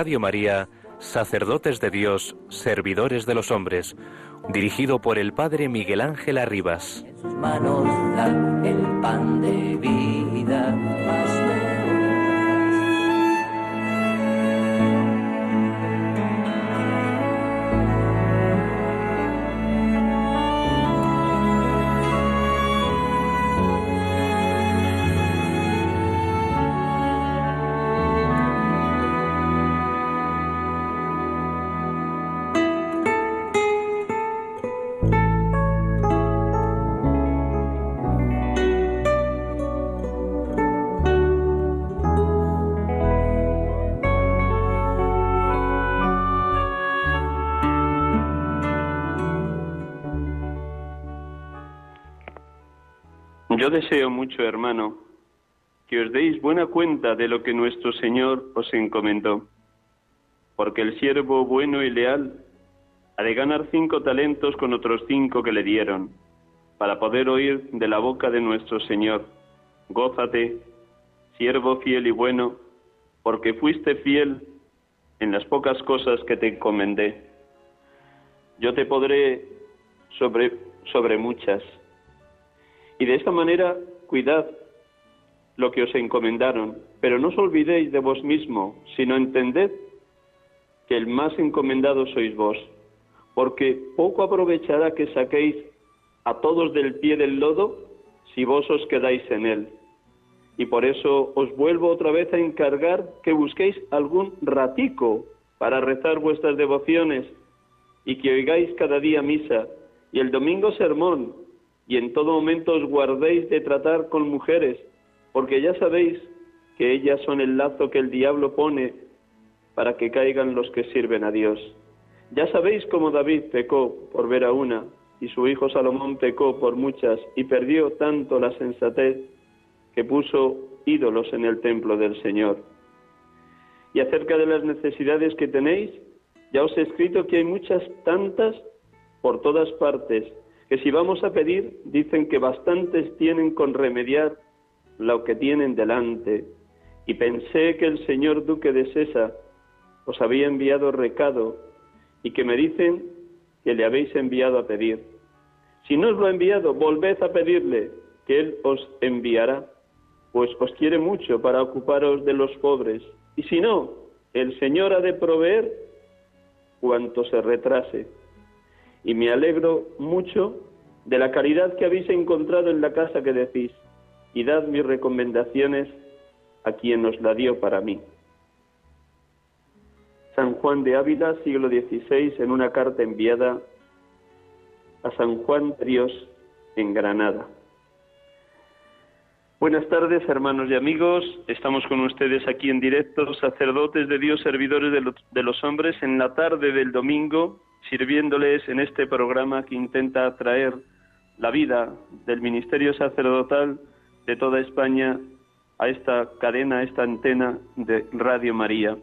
Radio María, Sacerdotes de Dios, Servidores de los Hombres, dirigido por el Padre Miguel Ángel Arribas. Yo deseo mucho, hermano, que os deis buena cuenta de lo que nuestro Señor os encomendó, porque el siervo bueno y leal ha de ganar cinco talentos con otros cinco que le dieron, para poder oír de la boca de nuestro Señor, gózate, siervo fiel y bueno, porque fuiste fiel en las pocas cosas que te encomendé. Yo te podré sobre, sobre muchas y de esta manera, cuidad lo que os encomendaron, pero no os olvidéis de vos mismo, sino entended que el más encomendado sois vos, porque poco aprovechará que saquéis a todos del pie del lodo si vos os quedáis en él. Y por eso os vuelvo otra vez a encargar que busquéis algún ratico para rezar vuestras devociones y que oigáis cada día misa y el domingo sermón y en todo momento os guardéis de tratar con mujeres, porque ya sabéis que ellas son el lazo que el diablo pone para que caigan los que sirven a Dios. Ya sabéis cómo David pecó por ver a una, y su hijo Salomón pecó por muchas, y perdió tanto la sensatez que puso ídolos en el templo del Señor. Y acerca de las necesidades que tenéis, ya os he escrito que hay muchas tantas por todas partes, que si vamos a pedir, dicen que bastantes tienen con remediar lo que tienen delante. Y pensé que el señor duque de Sesa os había enviado recado y que me dicen que le habéis enviado a pedir. Si no os lo ha enviado, volved a pedirle, que él os enviará, pues os quiere mucho para ocuparos de los pobres. Y si no, el Señor ha de proveer cuanto se retrase y me alegro mucho de la caridad que habéis encontrado en la casa que decís, y dad mis recomendaciones a quien os la dio para mí. San Juan de Ávila, siglo XVI, en una carta enviada a San Juan de Dios en Granada. Buenas tardes, hermanos y amigos. Estamos con ustedes aquí en directo, sacerdotes de Dios, servidores de los, de los hombres, en la tarde del domingo sirviéndoles en este programa que intenta traer la vida del ministerio sacerdotal de toda España a esta cadena, a esta antena de Radio María.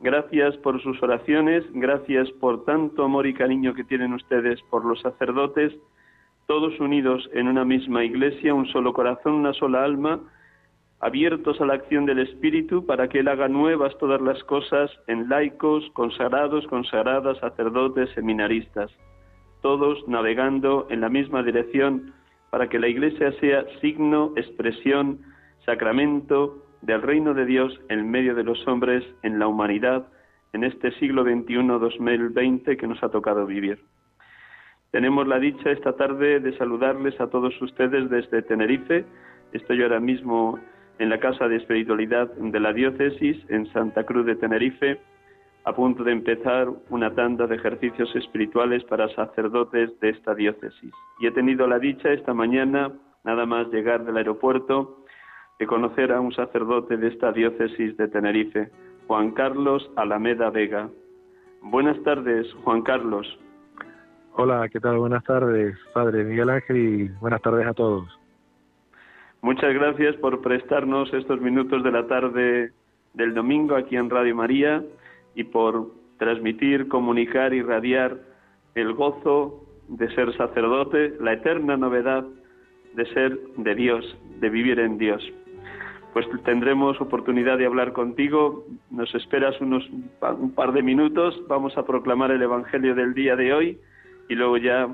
Gracias por sus oraciones, gracias por tanto amor y cariño que tienen ustedes por los sacerdotes, todos unidos en una misma iglesia, un solo corazón, una sola alma, abiertos a la acción del Espíritu para que Él haga nuevas todas las cosas en laicos, consagrados, consagradas, sacerdotes, seminaristas, todos navegando en la misma dirección para que la Iglesia sea signo, expresión, sacramento del reino de Dios en medio de los hombres, en la humanidad, en este siglo XXI-2020 que nos ha tocado vivir. Tenemos la dicha esta tarde de saludarles a todos ustedes desde Tenerife. Estoy ahora mismo en la Casa de Espiritualidad de la Diócesis en Santa Cruz de Tenerife, a punto de empezar una tanda de ejercicios espirituales para sacerdotes de esta diócesis. Y he tenido la dicha esta mañana, nada más llegar del aeropuerto, de conocer a un sacerdote de esta diócesis de Tenerife, Juan Carlos Alameda Vega. Buenas tardes, Juan Carlos. Hola, ¿qué tal? Buenas tardes, Padre Miguel Ángel, y buenas tardes a todos. Muchas gracias por prestarnos estos minutos de la tarde del domingo aquí en Radio María y por transmitir, comunicar y radiar el gozo de ser sacerdote, la eterna novedad de ser de Dios, de vivir en Dios. Pues tendremos oportunidad de hablar contigo. Nos esperas unos un par de minutos. Vamos a proclamar el Evangelio del día de hoy y luego ya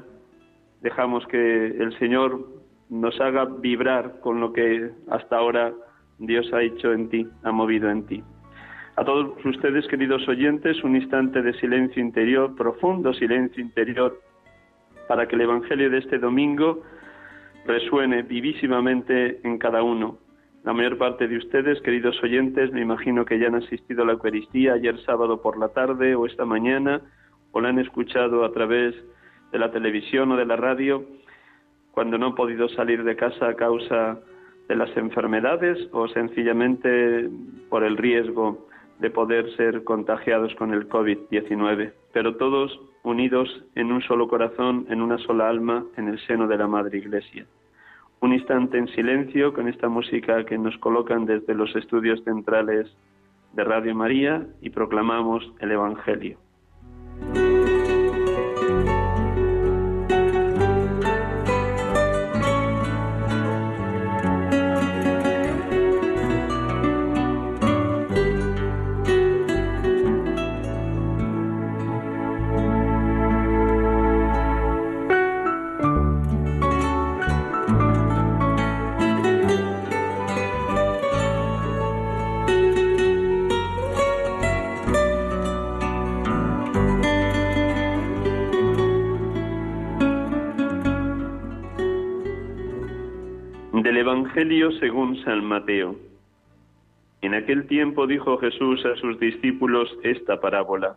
dejamos que el Señor nos haga vibrar con lo que hasta ahora Dios ha hecho en ti, ha movido en ti. A todos ustedes, queridos oyentes, un instante de silencio interior, profundo silencio interior, para que el Evangelio de este domingo resuene vivísimamente en cada uno. La mayor parte de ustedes, queridos oyentes, me imagino que ya han asistido a la Eucaristía ayer sábado por la tarde o esta mañana, o la han escuchado a través de la televisión o de la radio, cuando no han podido salir de casa a causa de las enfermedades o sencillamente por el riesgo de poder ser contagiados con el COVID-19, pero todos unidos en un solo corazón, en una sola alma, en el seno de la Madre Iglesia. Un instante en silencio con esta música que nos colocan desde los estudios centrales de Radio María y proclamamos el Evangelio. Evangelio según San Mateo. En aquel tiempo dijo Jesús a sus discípulos esta parábola.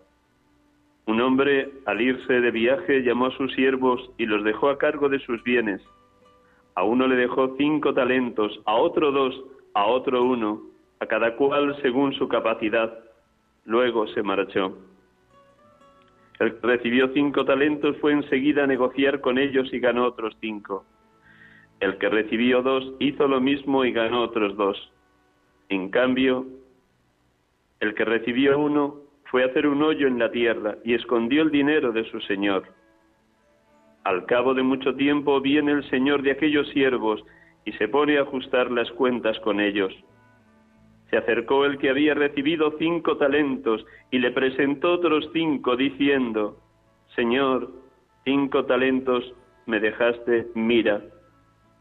Un hombre, al irse de viaje, llamó a sus siervos y los dejó a cargo de sus bienes. A uno le dejó cinco talentos, a otro dos, a otro uno, a cada cual según su capacidad. Luego se marchó. El que recibió cinco talentos fue enseguida a negociar con ellos y ganó otros cinco. El que recibió dos hizo lo mismo y ganó otros dos. En cambio, el que recibió uno fue a hacer un hoyo en la tierra y escondió el dinero de su señor. Al cabo de mucho tiempo viene el señor de aquellos siervos y se pone a ajustar las cuentas con ellos. Se acercó el que había recibido cinco talentos y le presentó otros cinco, diciendo, Señor, cinco talentos me dejaste, mira,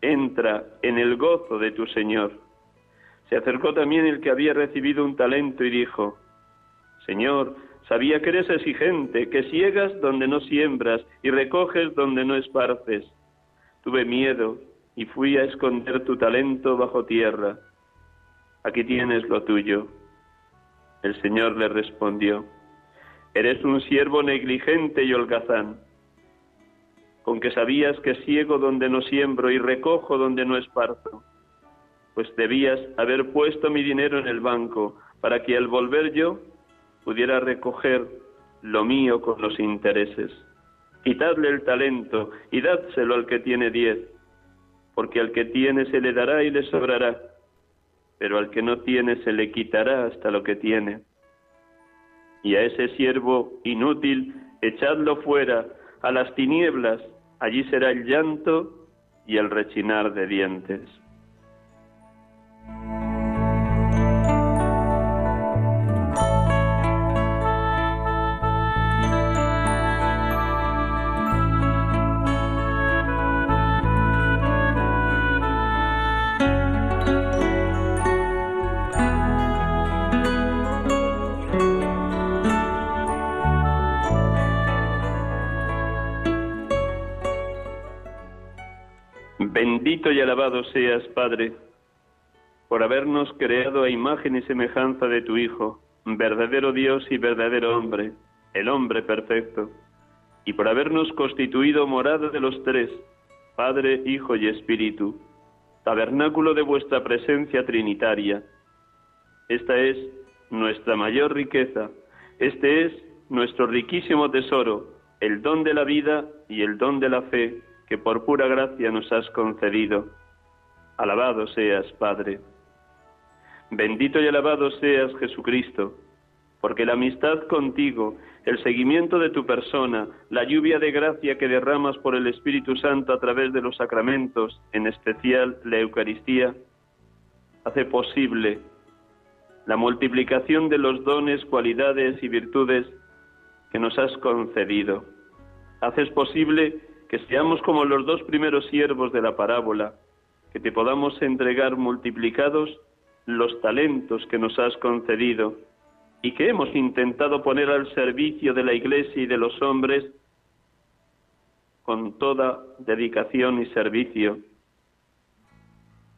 entra en el gozo de tu Señor. Se acercó también el que había recibido un talento y dijo, Señor, sabía que eres exigente, que ciegas donde no siembras y recoges donde no esparces. Tuve miedo y fui a esconder tu talento bajo tierra. Aquí tienes lo tuyo. El Señor le respondió, Eres un siervo negligente y holgazán con que sabías que ciego donde no siembro y recojo donde no esparzo, pues debías haber puesto mi dinero en el banco para que al volver yo pudiera recoger lo mío con los intereses. Quitadle el talento y dádselo al que tiene diez, porque al que tiene se le dará y le sobrará, pero al que no tiene se le quitará hasta lo que tiene. Y a ese siervo inútil echadlo fuera a las tinieblas, allí será el llanto y el rechinar de dientes. Bendito y alabado seas, Padre, por habernos creado a imagen y semejanza de tu Hijo, verdadero Dios y verdadero hombre, el hombre perfecto, y por habernos constituido morada de los tres, Padre, Hijo y Espíritu, tabernáculo de vuestra presencia trinitaria. Esta es nuestra mayor riqueza, este es nuestro riquísimo tesoro, el don de la vida y el don de la fe que por pura gracia nos has concedido. Alabado seas, Padre. Bendito y alabado seas, Jesucristo, porque la amistad contigo, el seguimiento de tu persona, la lluvia de gracia que derramas por el Espíritu Santo a través de los sacramentos, en especial la Eucaristía, hace posible la multiplicación de los dones, cualidades y virtudes que nos has concedido. Haces posible que seamos como los dos primeros siervos de la parábola, que te podamos entregar multiplicados los talentos que nos has concedido y que hemos intentado poner al servicio de la Iglesia y de los hombres con toda dedicación y servicio,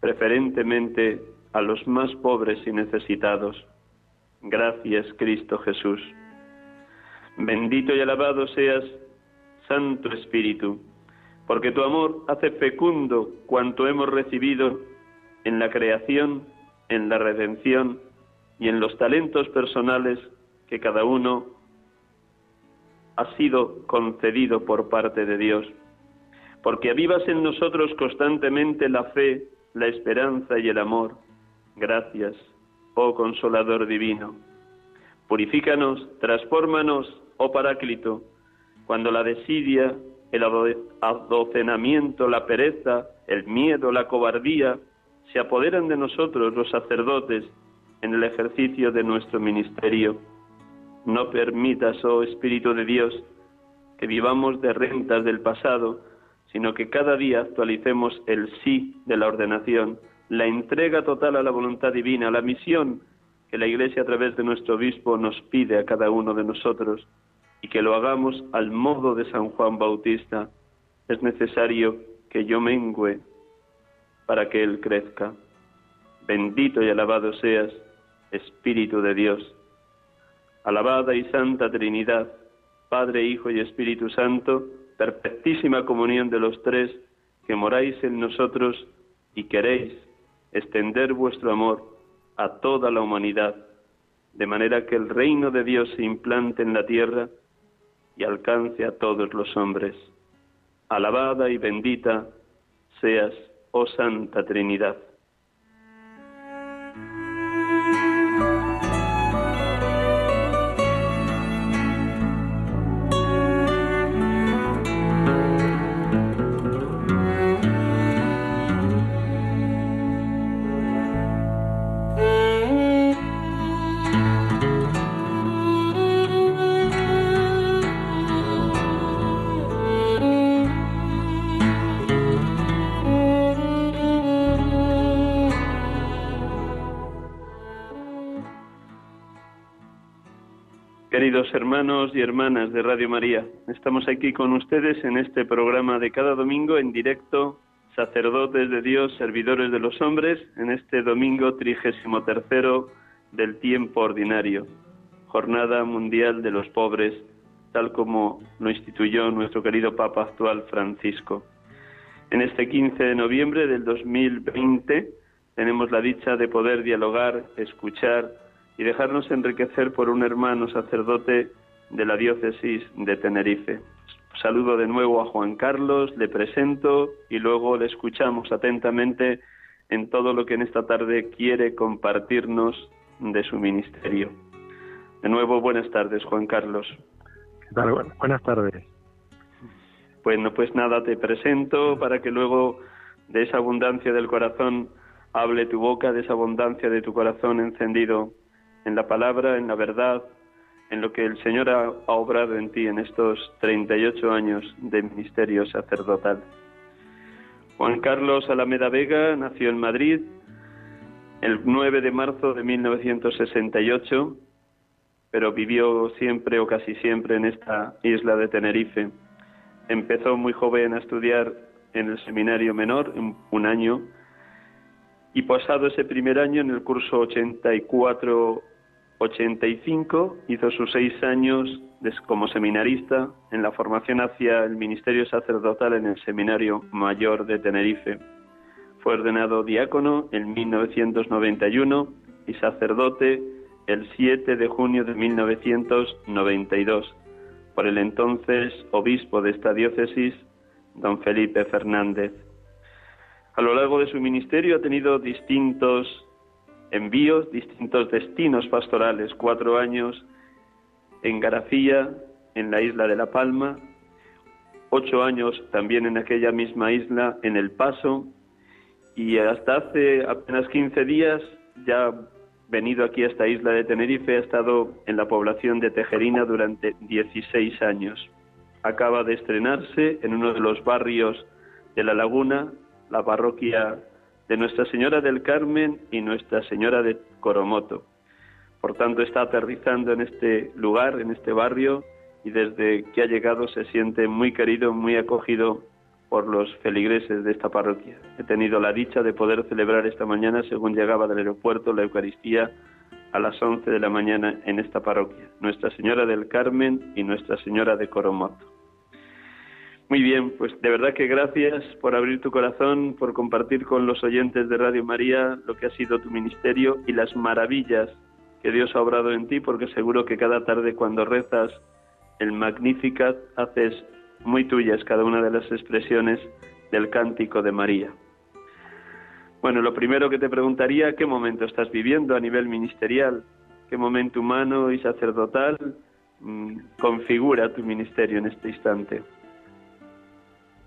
preferentemente a los más pobres y necesitados. Gracias, Cristo Jesús. Bendito y alabado seas, Santo Espíritu, porque tu amor hace fecundo cuanto hemos recibido en la creación, en la redención y en los talentos personales que cada uno ha sido concedido por parte de Dios. Porque avivas en nosotros constantemente la fe, la esperanza y el amor. Gracias, oh Consolador Divino. Purifícanos, transfórmanos, oh Paráclito, cuando la desidia, el adocenamiento, la pereza, el miedo, la cobardía se apoderan de nosotros los sacerdotes en el ejercicio de nuestro ministerio. No permitas, oh Espíritu de Dios, que vivamos de rentas del pasado, sino que cada día actualicemos el sí de la ordenación, la entrega total a la voluntad divina, la misión que la Iglesia a través de nuestro obispo nos pide a cada uno de nosotros y que lo hagamos al modo de San Juan Bautista. Es necesario que yo mengüe para que Él crezca. Bendito y alabado seas, Espíritu de Dios. Alabada y Santa Trinidad, Padre, Hijo y Espíritu Santo, perfectísima comunión de los tres, que moráis en nosotros y queréis extender vuestro amor a toda la humanidad, de manera que el reino de Dios se implante en la tierra y alcance a todos los hombres. Alabada y bendita seas, oh Santa Trinidad. Queridos hermanos y hermanas de Radio María, estamos aquí con ustedes en este programa de cada domingo en directo, sacerdotes de Dios, servidores de los hombres, en este domingo trigésimo tercero del tiempo ordinario, Jornada Mundial de los Pobres, tal como lo instituyó nuestro querido Papa actual Francisco. En este 15 de noviembre del 2020 tenemos la dicha de poder dialogar, escuchar, y dejarnos enriquecer por un hermano sacerdote de la diócesis de Tenerife. Saludo de nuevo a Juan Carlos, le presento y luego le escuchamos atentamente en todo lo que en esta tarde quiere compartirnos de su ministerio. De nuevo, buenas tardes, Juan Carlos. ¿Qué tal? buenas tardes. Bueno, pues nada, te presento para que luego de esa abundancia del corazón hable tu boca, de esa abundancia de tu corazón encendido en la palabra, en la verdad, en lo que el Señor ha, obrado en ti en estos 38 años de ministerio sacerdotal. Juan Carlos Alameda Vega nació en Madrid el 9 de marzo de 1968, pero vivió siempre o casi siempre en esta isla de Tenerife. Empezó muy joven a estudiar en el seminario menor, un año, y pasado ese primer año, en el curso 84-85, hizo sus seis años como seminarista en la formación hacia el ministerio sacerdotal en el Seminario Mayor de Tenerife. Fue ordenado diácono en 1991 y sacerdote el 7 de junio de 1992 por el entonces obispo de esta diócesis, don Felipe Fernández. A lo largo de su ministerio ha tenido distintos envíos, distintos destinos pastorales, cuatro años en Garafía, en la isla de La Palma, ocho años también en aquella misma isla, en El Paso, y hasta hace apenas 15 días ya venido aquí a esta isla de Tenerife, ha estado en la población de Tejerina durante 16 años. Acaba de estrenarse en uno de los barrios de La Laguna, la parroquia de Nuestra Señora del Carmen y Nuestra Señora de Coromoto. Por tanto, está aterrizando en este lugar, en este barrio, y desde que ha llegado se siente muy querido, muy acogido por los feligreses de esta parroquia. He tenido la dicha de poder celebrar esta mañana, según llegaba del aeropuerto, la Eucaristía a las 11 de la mañana en esta parroquia, Nuestra Señora del Carmen y Nuestra Señora de Coromoto. Muy bien, pues de verdad que gracias por abrir tu corazón, por compartir con los oyentes de Radio María lo que ha sido tu ministerio y las maravillas que Dios ha obrado en ti, porque seguro que cada tarde cuando rezas el Magnificat haces muy tuyas cada una de las expresiones del cántico de María. Bueno, lo primero que te preguntaría, ¿qué momento estás viviendo a nivel ministerial? ¿Qué momento humano y sacerdotal mm, configura tu ministerio en este instante?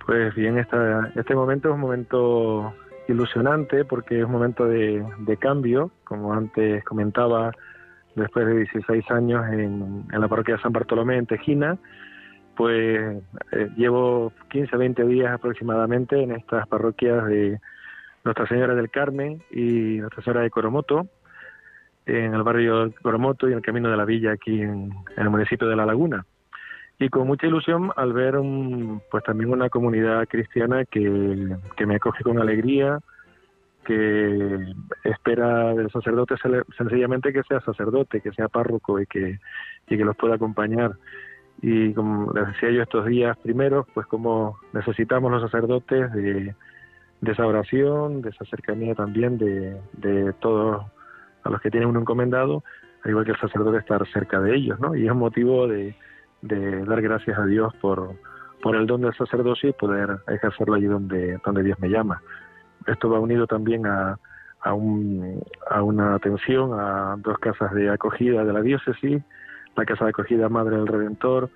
Pues bien, esta, este momento es un momento ilusionante porque es un momento de, de cambio, como antes comentaba, después de 16 años en, en la parroquia de San Bartolomé en Tejina, pues eh, llevo 15 20 días aproximadamente en estas parroquias de Nuestra Señora del Carmen y Nuestra Señora de Coromoto, en el barrio Coromoto y en el Camino de la Villa aquí en, el municipio de La Laguna. Y con mucha ilusión al ver un, pues también una comunidad cristiana que, que me acoge con alegría, que espera del sacerdote sencillamente que sea sacerdote, que sea párroco y que, y que los pueda acompañar y como les decía yo estos días primeros, pues como necesitamos los sacerdotes de, esa oración, de esa cercanía también de, de todos a los que tienen un encomendado, al igual que el sacerdote estar cerca de ellos, ¿no? Y es un motivo de, de dar gracias a Dios por, por el don del sacerdocio y poder ejercerlo allí donde, donde Dios me llama. Esto va unido también a, a, un, a una atención a dos casas de acogida de la diócesis, la Casa de Acogida Madre del Redentor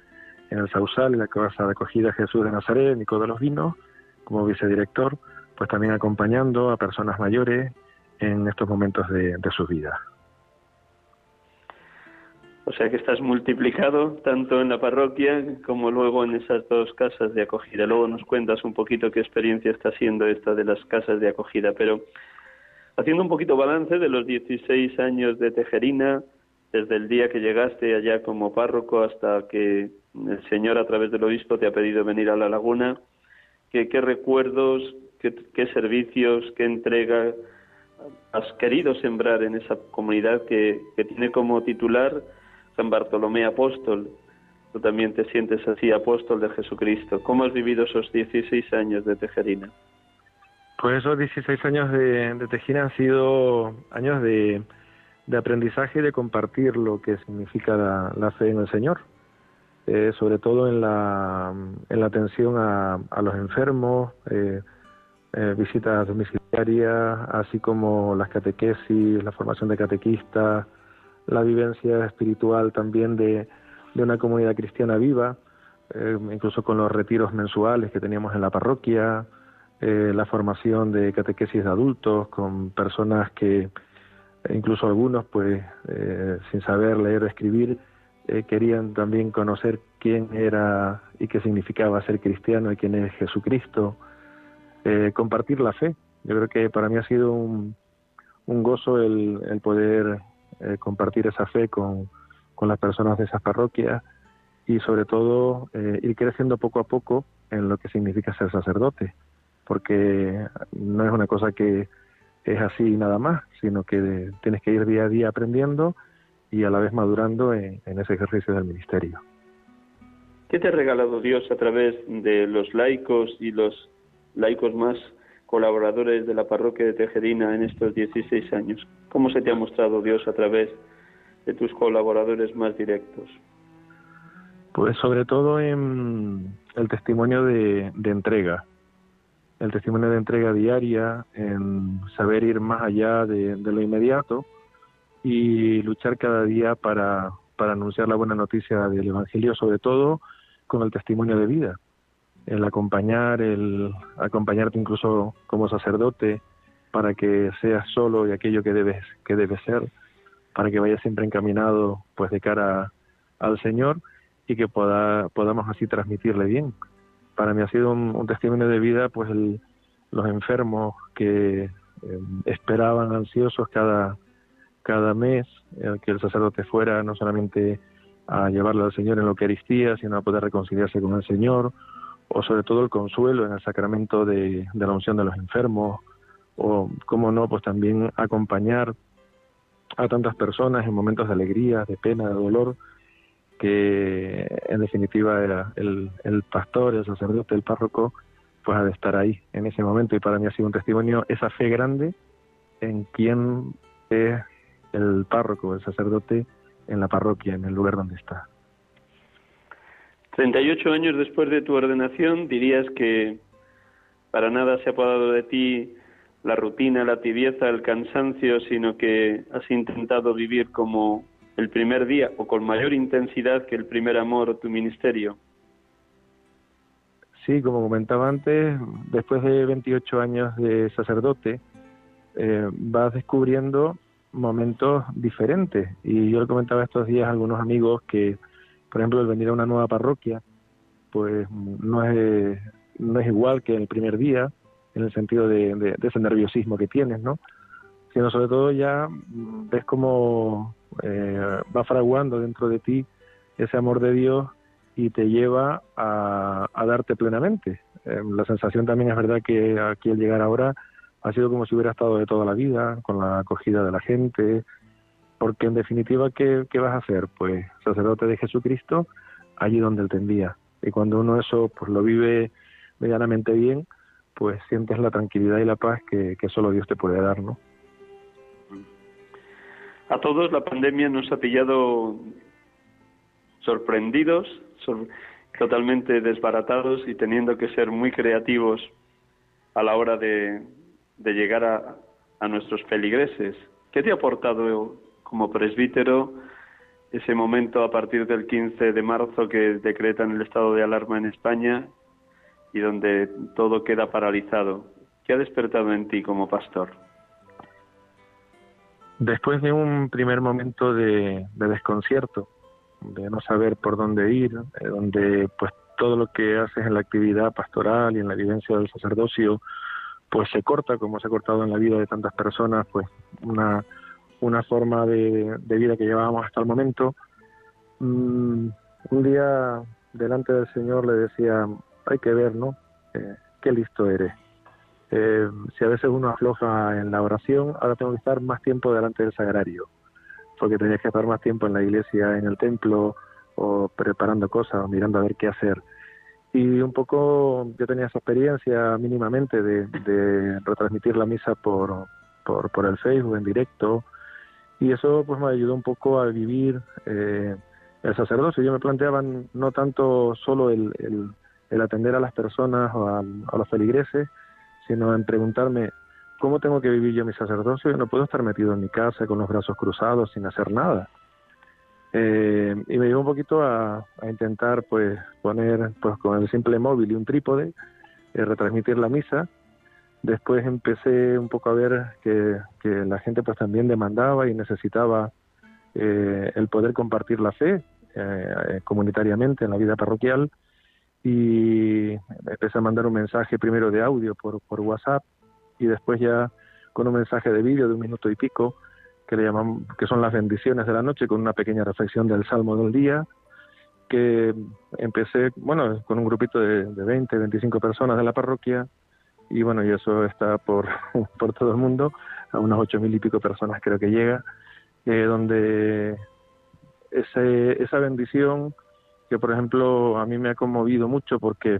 en el Sausal y la Casa de Acogida Jesús de Nazaret, Nico de los Vinos, como vicedirector, pues también acompañando a personas mayores en estos momentos de, de sus vidas. O sea que estás multiplicado tanto en la parroquia como luego en esas dos casas de acogida. Luego nos cuentas un poquito qué experiencia está siendo esta de las casas de acogida. Pero haciendo un poquito balance de los 16 años de Tejerina, desde el día que llegaste allá como párroco hasta que el Señor a través del obispo te ha pedido venir a la laguna, ¿qué, qué recuerdos, qué, servicios, qué entrega has querido sembrar en esa comunidad que tiene como titular San Bartolomé Apóstol? Tú también te sientes así, apóstol de Jesucristo. ¿Cómo has vivido esos 16 años de Tejerina? Pues esos 16 años de, de han sido años de, de aprendizaje y de compartir lo que significa la, fe en el Señor, eh, sobre todo en la, en la atención a, a los enfermos, eh, eh, visitas domiciliarias, así como las catequesis, la formación de catequistas, la vivencia espiritual también de, de una comunidad cristiana viva, incluso con los retiros mensuales que teníamos en la parroquia, la formación de catequesis de adultos con personas que e incluso algunos, pues, eh, sin saber leer o escribir, eh, querían también conocer quién era y qué significaba ser cristiano y quién es Jesucristo, eh, compartir la fe. Yo creo que para mí ha sido un, un gozo el, el poder compartir esa fe con, con las personas de esas parroquias y sobre todo ir creciendo poco a poco en lo que significa ser sacerdote. porque no es una cosa que es así nada más, sino que tienes que ir día a día aprendiendo y a la vez madurando en, ese ejercicio del ministerio. ¿Qué te ha regalado Dios a través de los laicos y los laicos más colaboradores de la parroquia de Tejerina en estos 16 años? ¿Cómo se te ha mostrado Dios a través de tus colaboradores más directos? Pues sobre todo en el testimonio de, entrega, el testimonio de entrega diaria, en saber ir más allá de, lo inmediato y luchar cada día para, para anunciar la buena noticia del Evangelio, sobre todo con el testimonio de vida, el acompañar, el acompañarte incluso como sacerdote para que seas solo y aquello que debes que debes ser, para que vayas siempre encaminado pues de cara al Señor y que pueda, podamos así transmitirle bien. Para mí ha sido un, testimonio de vida, pues los enfermos que eh, esperaban ansiosos cada, cada mes que el sacerdote fuera no solamente a llevarlo al Señor en la Eucaristía, sino a poder reconciliarse con el Señor, o sobre todo el consuelo en el sacramento de, la unción de los enfermos, o, cómo no, pues también acompañar a tantas personas en momentos de alegría, de pena, de dolor, que en definitiva el, el pastor, el sacerdote, el párroco, pues ha de estar ahí en ese momento y para mí ha sido un testimonio esa fe grande en quien es el párroco, el sacerdote en la parroquia, en el lugar donde está. 38 años después de tu ordenación, dirías que para nada se ha apodado de ti la rutina, la tibieza, el cansancio, sino que has intentado vivir como el primer día o con mayor intensidad que el primer amor tu ministerio? Sí, como comentaba antes, después de 28 años de sacerdote, eh, vas descubriendo momentos diferentes. Y yo le comentaba estos días a algunos amigos que, por ejemplo, el venir a una nueva parroquia, pues no es, no es igual que el primer día, en el sentido de, de ese nerviosismo que tienes, ¿no? Sino sobre todo ya ves como eh, va fraguando dentro de ti ese amor de Dios y te lleva a, darte plenamente. Eh, la sensación también es verdad que aquí al llegar ahora ha sido como si hubiera estado de toda la vida, con la acogida de la gente, porque en definitiva, ¿qué, vas a hacer? Pues sacerdote de Jesucristo allí donde él te envía. Y cuando uno eso pues lo vive medianamente bien, pues sientes la tranquilidad y la paz que, solo Dios te puede dar, ¿no? A todos la pandemia nos ha pillado sorprendidos, totalmente desbaratados y teniendo que ser muy creativos a la hora de, llegar a, a, nuestros feligreses. ¿Qué te ha aportado como presbítero ese momento a partir del 15 de marzo que decretan el estado de alarma en España y donde todo queda paralizado? ¿Qué ha despertado en ti como pastor? Después de un primer momento de, desconcierto, de no saber por dónde ir, eh, donde pues todo lo que haces en la actividad pastoral y en la vivencia del sacerdocio, pues se corta, como se ha cortado en la vida de tantas personas, pues una, una forma de, vida que llevábamos hasta el momento. Mm, un día delante del Señor le decía, hay que ver, ¿no? Eh, qué listo eres eh, si a veces uno afloja en la oración, ahora tengo que estar más tiempo delante del sagrario, porque tenía que estar más tiempo en la iglesia, en el templo, o preparando cosas, o mirando a ver qué hacer. Y un poco yo tenía esa experiencia mínimamente de, retransmitir la misa por, por, por, el Facebook en directo, y eso pues me ayudó un poco a vivir eh, el sacerdocio. Yo me planteaba no tanto solo el, el, atender a las personas o a los feligreses, sino en preguntarme cómo tengo que vivir yo mi sacerdocio. Yo no puedo estar metido en mi casa con los brazos cruzados sin hacer nada. Eh, y me llevó un poquito a, intentar pues poner pues con el simple móvil y un trípode eh, retransmitir la misa después empecé un poco a ver que, que la gente pues también demandaba y necesitaba eh, el poder compartir la fe comunitariamente en la vida parroquial. Y empecé a mandar un mensaje primero de audio por, por WhatsApp y después ya con un mensaje de vídeo de un minuto y pico que le llaman que son las bendiciones de la noche con una pequeña reflexión del salmo del día que empecé bueno con un grupito de, de 20 25 personas de la parroquia y bueno, y eso está por, por todo el mundo, a unas ocho mil y pico personas creo que llega, eh, donde ese, esa bendición que por ejemplo a mí me ha conmovido mucho porque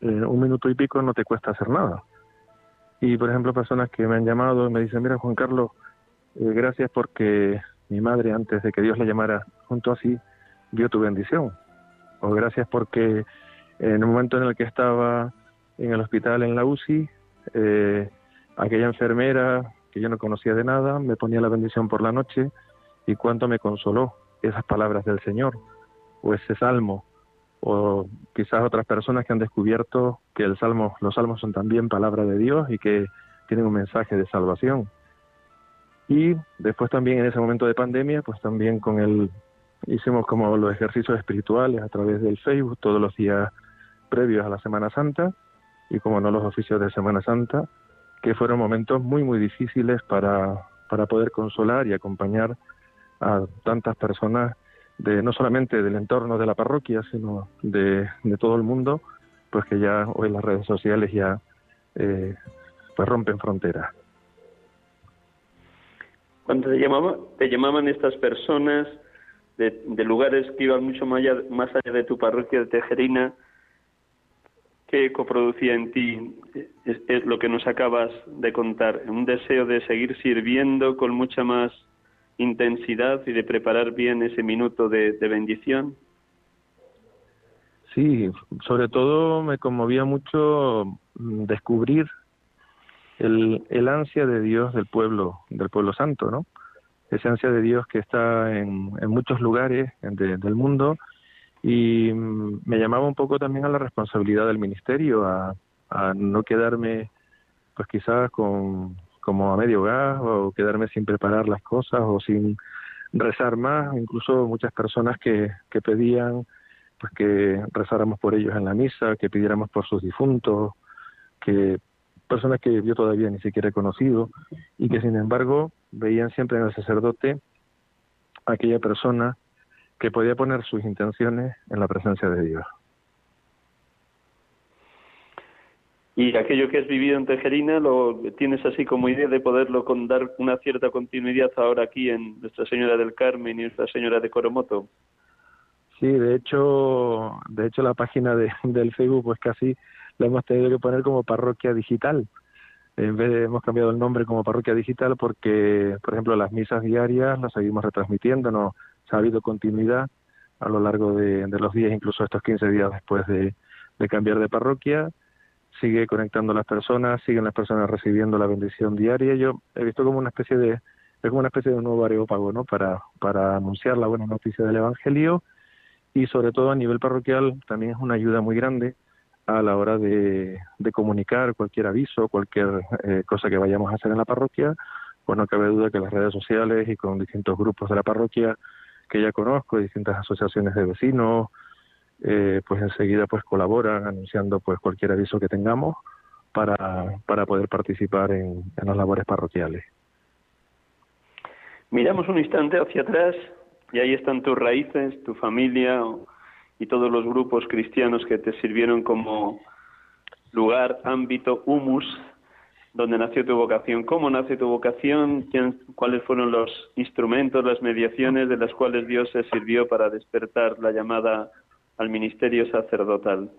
un minuto y pico no te cuesta hacer nada. Y por ejemplo personas que me han llamado y me dicen, mira Juan Carlos, eh, gracias porque mi madre antes de que Dios la llamara junto así, vio tu bendición. O gracias porque en el momento en el que estaba en el hospital en la UCI, eh, aquella enfermera que yo no conocía de nada me ponía la bendición por la noche y cuánto me consoló esas palabras del Señor o ese salmo o quizás otras personas que han descubierto que el salmo, los salmos son también palabra de Dios y que tienen un mensaje de salvación. Y después también en ese momento de pandemia, pues también con el hicimos como los ejercicios espirituales a través del Facebook todos los días previos a la Semana Santa y como no los oficios de Semana Santa, que fueron momentos muy muy difíciles para, para poder consolar y acompañar a tantas personas de no solamente del entorno de la parroquia, sino de, todo el mundo, pues que ya hoy las redes sociales ya eh, pues rompen fronteras. Cuando te, llamaba, te llamaban estas personas de, lugares que iban mucho más allá, más allá de tu parroquia de Tejerina, ¿qué coproducía en ti? Es, lo que nos acabas de contar, un deseo de seguir sirviendo con mucha más intensidad y de preparar bien ese minuto de, bendición. Sí, sobre todo me conmovía mucho mm, descubrir el, el ansia de Dios del pueblo, del pueblo santo, ¿no? Esa ansia de Dios que está en muchos lugares del mundo y mm, me llamaba un poco también a la responsabilidad del ministerio, a, no quedarme pues quizás con como a medio gas o quedarme sin preparar las cosas o sin rezar más, incluso muchas personas que, que pedían pues que rezáramos por ellos en la misa, que pidiéramos por sus difuntos, que personas que yo todavía ni siquiera he conocido y que sin embargo veían siempre en el sacerdote aquella persona que podía poner sus intenciones en la presencia de Dios. Y aquello que has vivido en Tejerina lo tienes así como idea de poderlo con, dar una cierta continuidad ahora aquí en Nuestra Señora del Carmen y Nuestra Señora de Coromoto. Sí, de hecho, de hecho la página de, del Facebook pues casi la hemos tenido que poner como parroquia digital. En vez de hemos cambiado el nombre como parroquia digital porque, por ejemplo, las misas diarias las seguimos retransmitiendo, no ha habido continuidad a lo largo de, los días, incluso estos 15 días después de, cambiar de parroquia. Sigue conectando las personas, siguen las personas recibiendo la bendición diaria. Yo he visto como una especie de es como una especie de nuevo areópago, ¿no? Para, para anunciar la buena noticia del Evangelio y sobre todo a nivel parroquial también es una ayuda muy grande a la hora de, comunicar cualquier aviso, cualquier eh, cosa que vayamos a hacer en la parroquia, pues no cabe duda que las redes sociales y con distintos grupos de la parroquia que ya conozco, distintas asociaciones de vecinos, eh, pues enseguida pues colaboran anunciando pues cualquier aviso que tengamos para, para poder participar en, en las labores parroquiales. Miramos un instante hacia atrás y ahí están tus raíces, tu familia, y todos los grupos cristianos que te sirvieron como lugar, ámbito, humus, donde nació tu vocación. ¿Cómo nace tu vocación? ¿Cuáles fueron los instrumentos, las mediaciones de las cuales Dios se sirvió para despertar la llamada al ministerio sacerdotal?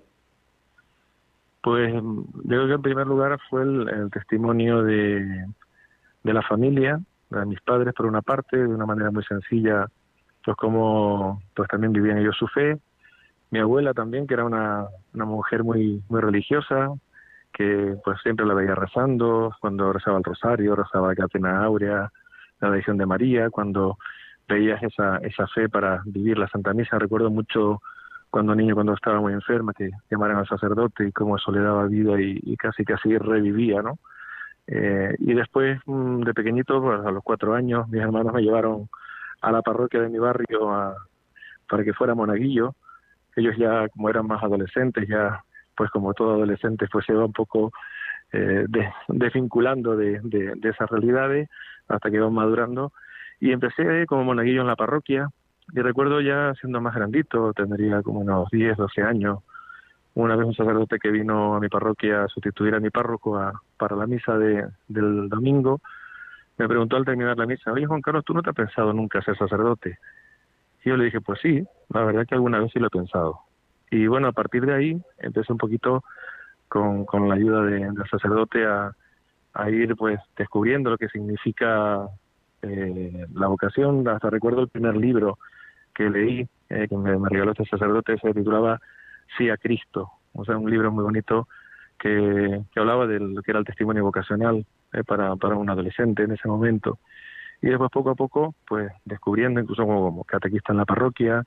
Pues yo creo que en primer lugar fue el, testimonio de, de la familia, de mis padres por una parte, de una manera muy sencilla, pues como pues también vivían ellos su fe, mi abuela también, que era una, una mujer muy, muy religiosa, que pues siempre la veía rezando, cuando rezaba el rosario, rezaba la Catena Áurea, la Legión de María, cuando veías esa, esa fe para vivir la Santa Misa. Recuerdo mucho cuando niño, cuando estaba muy enferma, que llamaran al sacerdote y cómo eso le daba vida y, casi casi revivía, ¿no? Eh, y después, mm, de pequeñito, pues, a los cuatro años, mis hermanos me llevaron a la parroquia de mi barrio para que fuera monaguillo ellos ya como eran más adolescentes, ya pues como todo adolescente pues se va un poco eh, desvinculando de, de, esas realidades hasta que van madurando y empecé como monaguillo en la parroquia y recuerdo ya siendo más grandito, tendría como unos 10, 12 años, una vez un sacerdote que vino a mi parroquia a sustituir a mi párroco para la misa de, del domingo, me preguntó al terminar la misa, oye Juan Carlos, ¿tú no te has pensado nunca ser sacerdote? Y yo le dije, pues sí, la verdad que alguna vez sí lo he pensado. Y bueno, a partir de ahí empecé un poquito con, con la ayuda de, del sacerdote a, a ir pues descubriendo lo que significa eh, la vocación. Hasta recuerdo el primer libro que leí, eh, que me, regaló este sacerdote, se titulaba Sí a Cristo. O sea, un libro muy bonito que, que hablaba de lo que era el testimonio vocacional eh, para, para un adolescente en ese momento. Y después poco a poco, pues descubriendo, incluso como, catequista en la parroquia,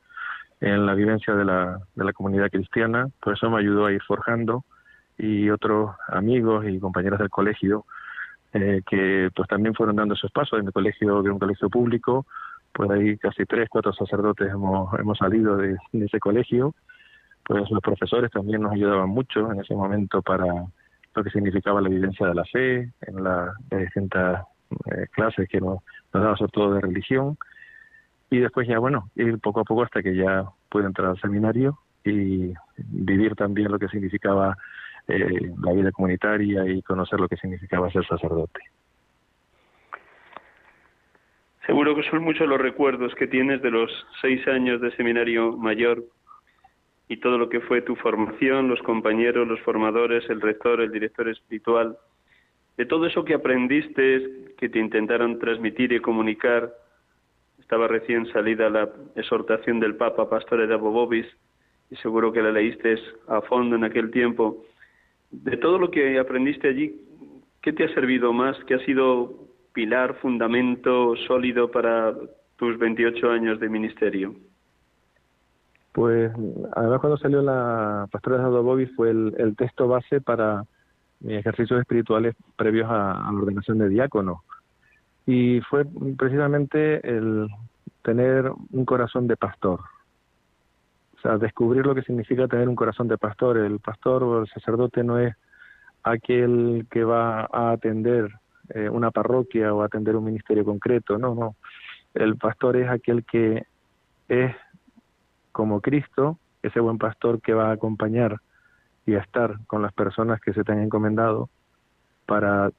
en la vivencia de la, de la comunidad cristiana, pues eso me ayudó a ir forjando. Y otros amigos y compañeros del colegio eh, que pues también fueron dando esos pasos en el colegio, de un colegio público, pues ahí casi tres, cuatro sacerdotes hemos, hemos salido de, ese colegio, pues los profesores también nos ayudaban mucho en ese momento para lo que significaba la vivencia de la fe, en las distintas eh, clases que nos, nos daba sobre todo de religión, y después ya, bueno, ir poco a poco hasta que ya pude entrar al seminario y vivir también lo que significaba eh, la vida comunitaria y conocer lo que significaba ser sacerdote. Seguro que son muchos los recuerdos que tienes de los seis años de seminario mayor y todo lo que fue tu formación, los compañeros, los formadores, el rector, el director espiritual, de todo eso que aprendiste, que te intentaron transmitir y comunicar. Estaba recién salida la exhortación del Papa Pastore de y seguro que la leíste a fondo en aquel tiempo de todo lo que aprendiste allí, ¿qué te ha servido más? ¿Qué ha sido pilar, fundamento sólido para tus 28 años de ministerio? Pues además cuando salió la Pastora de Bobby fue el, texto base para mis ejercicios espirituales previos a la ordenación de diácono. Y fue precisamente el tener un corazón de pastor, o sea, descubrir lo que significa tener un corazón de pastor. El pastor o el sacerdote no es aquel que va a atender eh, una parroquia o atender un ministerio concreto, no, no. El pastor es aquel que es como Cristo, ese buen pastor que va a acompañar y a estar con las personas que se te han encomendado para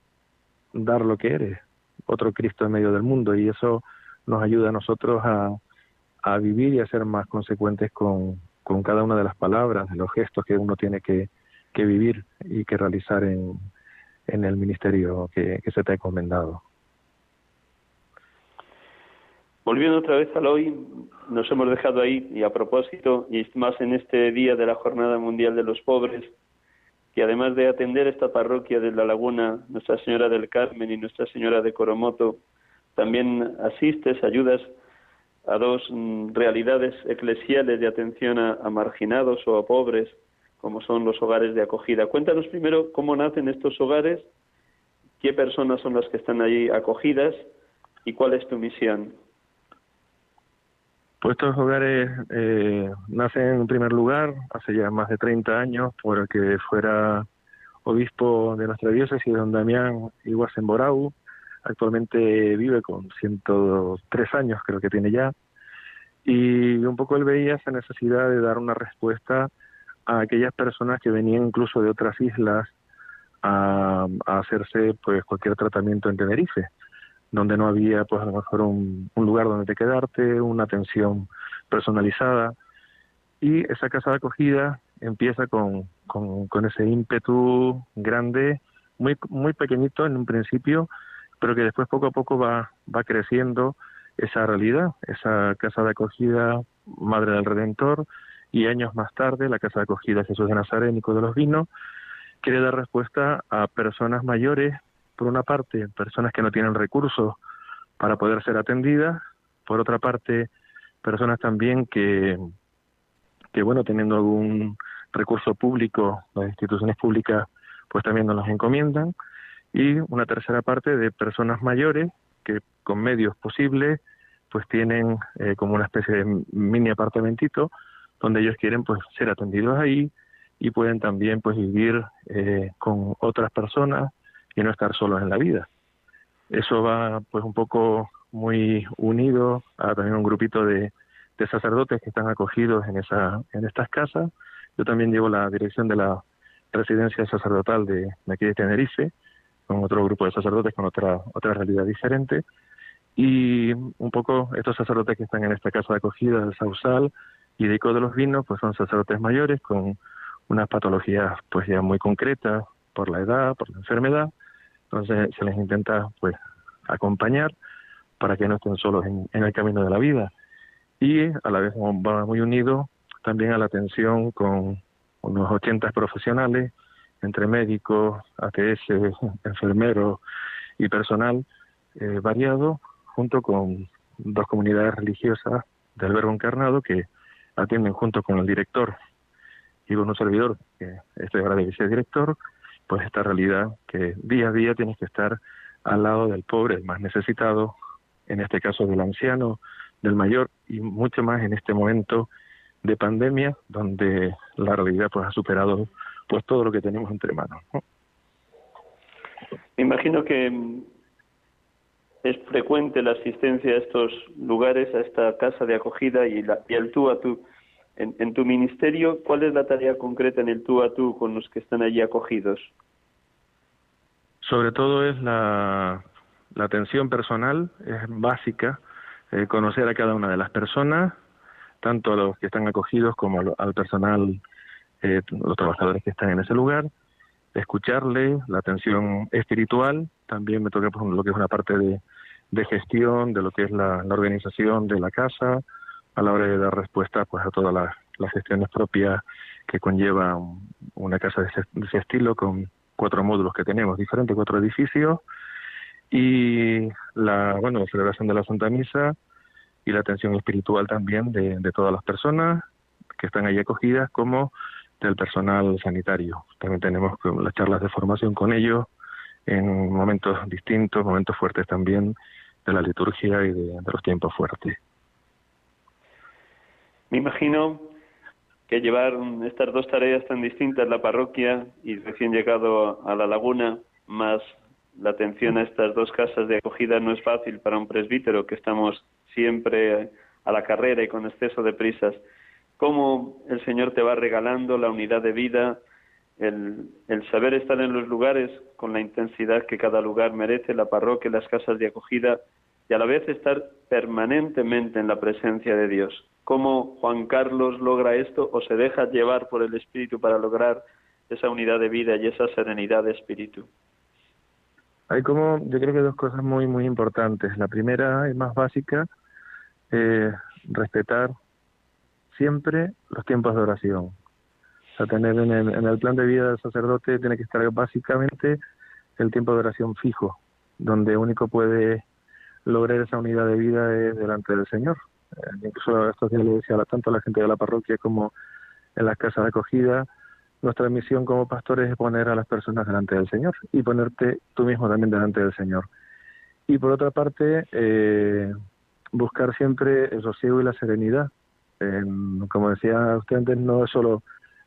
dar lo que eres, otro Cristo en medio del mundo. Y eso nos ayuda a nosotros a, a vivir y a ser más consecuentes con, cada una de las palabras, de los gestos que uno tiene que, que vivir y que realizar en, en el ministerio que, que se te ha encomendado. Volviendo otra vez al hoy, nos hemos dejado ahí, y a propósito, y más en este día de la Jornada Mundial de los Pobres, que además de atender esta parroquia de La Laguna, Nuestra Señora del Carmen y Nuestra Señora de Coromoto, también asistes, ayudas a dos mm, realidades eclesiales de atención a, marginados o a pobres, como son los hogares de acogida. Cuéntanos primero cómo nacen estos hogares, qué personas son las que están allí acogidas y cuál es tu misión. Pues estos hogares eh, nacen en primer lugar hace ya más de 30 años por el que fuera obispo de nuestra diócesis, don Damián Iguasen-Borau, actualmente vive con 103 años, creo que tiene ya, y un poco él veía esa necesidad de dar una respuesta a aquellas personas que venían incluso de otras islas a, hacerse pues cualquier tratamiento en Tenerife, donde no había pues a lo mejor un, lugar donde te quedarte, una atención personalizada, y esa casa de acogida empieza con, con, ese ímpetu grande, muy, muy pequeñito en un principio, pero que después poco a poco va, va creciendo esa realidad, esa casa de acogida Madre del Redentor y años más tarde la casa de acogida Jesús de Nazaret, Nico de los Vinos, quiere dar respuesta a personas mayores, por una parte, personas que no tienen recursos para poder ser atendidas, por otra parte, personas también que, que bueno, teniendo algún recurso público, las instituciones públicas pues también nos las encomiendan, y una tercera parte de personas mayores que con medios posibles pues tienen eh, como una especie de mini apartamentito donde ellos quieren pues ser atendidos ahí y pueden también pues vivir eh, con otras personas y no estar solos en la vida. Eso va pues un poco muy unido a también un grupito de, de sacerdotes que están acogidos en esa en estas casas Yo también llevo la dirección de la residencia sacerdotal de, aquí de Tenerife, con otro grupo de sacerdotes con otra, otra realidad diferente. Y un poco estos sacerdotes que están en esta casa de acogida del Sausal y de Ico de los Vinos, pues son sacerdotes mayores con unas patologías pues ya muy concretas por la edad, por la enfermedad. Entonces se les intenta pues acompañar para que no estén solos en, el camino de la vida. Y a la vez va muy unido también a la atención con unos 80 profesionales, entre médicos, ATS, enfermeros y personal eh, variado, junto con dos comunidades religiosas del Verbo Encarnado que atienden junto con el director y con un servidor, que estoy ahora de vicedirector, pues esta realidad que día a día tienes que estar al lado del pobre, el más necesitado, en este caso del anciano, del mayor y mucho más en este momento de pandemia donde la realidad pues ha superado pues todo lo que tenemos entre manos. Me imagino que es frecuente la asistencia a estos lugares, a esta casa de acogida y, la, y el tú a tú. En, en, tu ministerio, ¿cuál es la tarea concreta en el tú a tú con los que están allí acogidos? Sobre todo es la, la atención personal, es básica, eh, conocer a cada una de las personas, tanto a los que están acogidos como al, personal, eh, los trabajadores que están en ese lugar, escucharle, la atención espiritual, también me toca por lo que es una parte de, gestión, de lo que es la, organización de la casa, a la hora de dar respuesta pues a todas las, gestiones propias que conlleva una casa de ese, estilo con cuatro módulos que tenemos, diferentes cuatro edificios, y la, bueno, la celebración de la Santa Misa, y la atención espiritual también de, todas las personas que están allí acogidas como del personal sanitario. También tenemos las charlas de formación con ellos en momentos distintos, momentos fuertes también de la liturgia y de, los tiempos fuertes. Me imagino que llevar estas dos tareas tan distintas, la parroquia y recién llegado a la laguna, más la atención a estas dos casas de acogida no es fácil para un presbítero que estamos siempre a la carrera y con exceso de prisas, cómo el Señor te va regalando la unidad de vida, el, el, saber estar en los lugares con la intensidad que cada lugar merece, la parroquia, las casas de acogida, y a la vez estar permanentemente en la presencia de Dios. ¿Cómo Juan Carlos logra esto o se deja llevar por el Espíritu para lograr esa unidad de vida y esa serenidad de espíritu? Hay como, yo creo que dos cosas muy, muy importantes. La primera y más básica, eh, respetar siempre los tiempos de oración. O sea, tener en el, en el plan de vida del sacerdote tiene que estar básicamente el tiempo de oración fijo, donde único puede lograr esa unidad de vida delante del Señor. Eh, incluso estos días le decía tanto a la gente de la parroquia como en las casas de acogida, nuestra misión como pastores es poner a las personas delante del Señor y ponerte tú mismo también delante del Señor. Y por otra parte, eh, buscar siempre el sosiego y la serenidad. como decía usted antes, no es solo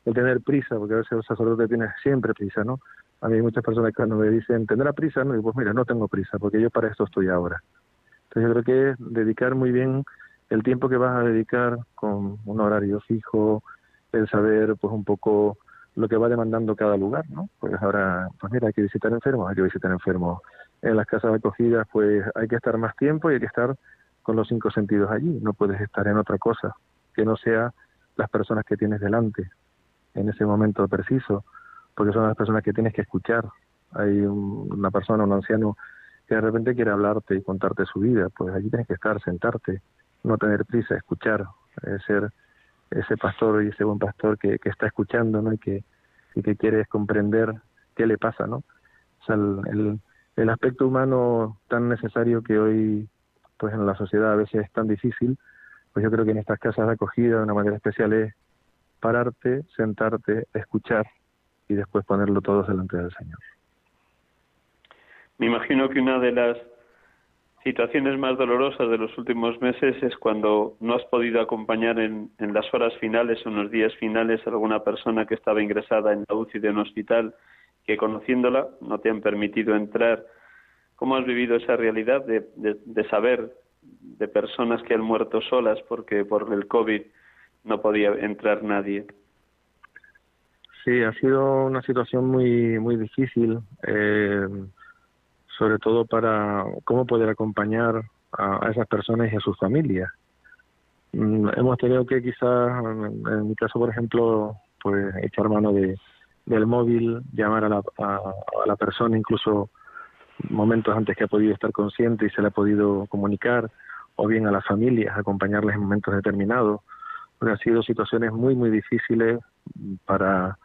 el tener prisa, porque a veces el sacerdote tiene siempre prisa, ¿no? A mí hay muchas personas que cuando me dicen, ¿tendrá prisa? No, y pues mira, no tengo prisa, porque yo para esto estoy ahora. Entonces yo creo que es dedicar muy bien el tiempo que vas a dedicar con un horario fijo, el saber pues un poco lo que va demandando cada lugar, ¿no? Pues ahora, pues mira, hay que visitar enfermos, hay que visitar enfermos. En las casas de acogida, pues hay que estar más tiempo y hay que estar con los cinco sentidos allí. No puedes estar en otra cosa que no sea las personas que tienes delante en ese momento preciso, porque son las personas que tienes que escuchar. Hay una persona, un anciano, que de repente quiere hablarte y contarte su vida, pues allí tienes que estar, sentarte, no tener prisa, escuchar, eh, ser ese pastor y ese buen pastor que, que está escuchando, ¿no? Y que, y que quiere comprender qué le pasa, ¿no? O sea, el, el, aspecto humano tan necesario que hoy, pues en la sociedad a veces es tan difícil, pues yo creo que en estas casas de acogida de una manera especial es pararte, sentarte, escuchar y después ponerlo todos delante del Señor. Me imagino que una de las situaciones más dolorosas de los últimos meses es cuando no has podido acompañar en, las horas finales o en los días finales a alguna persona que estaba ingresada en la UCI de un hospital que conociéndola no te han permitido entrar. ¿Cómo has vivido esa realidad de, de saber de personas que han muerto solas porque por el COVID no podía entrar nadie? Sí, ha sido una situación muy muy difícil, eh, sobre todo para cómo poder acompañar a, esas personas y a sus familias. Mm, hemos tenido que quizás, en, mi caso por ejemplo, pues echar mano de, del móvil, llamar a la, a, la persona incluso momentos antes que ha podido estar consciente y se le ha podido comunicar, o bien a las familias, acompañarles en momentos determinados. han sido situaciones muy, muy difíciles para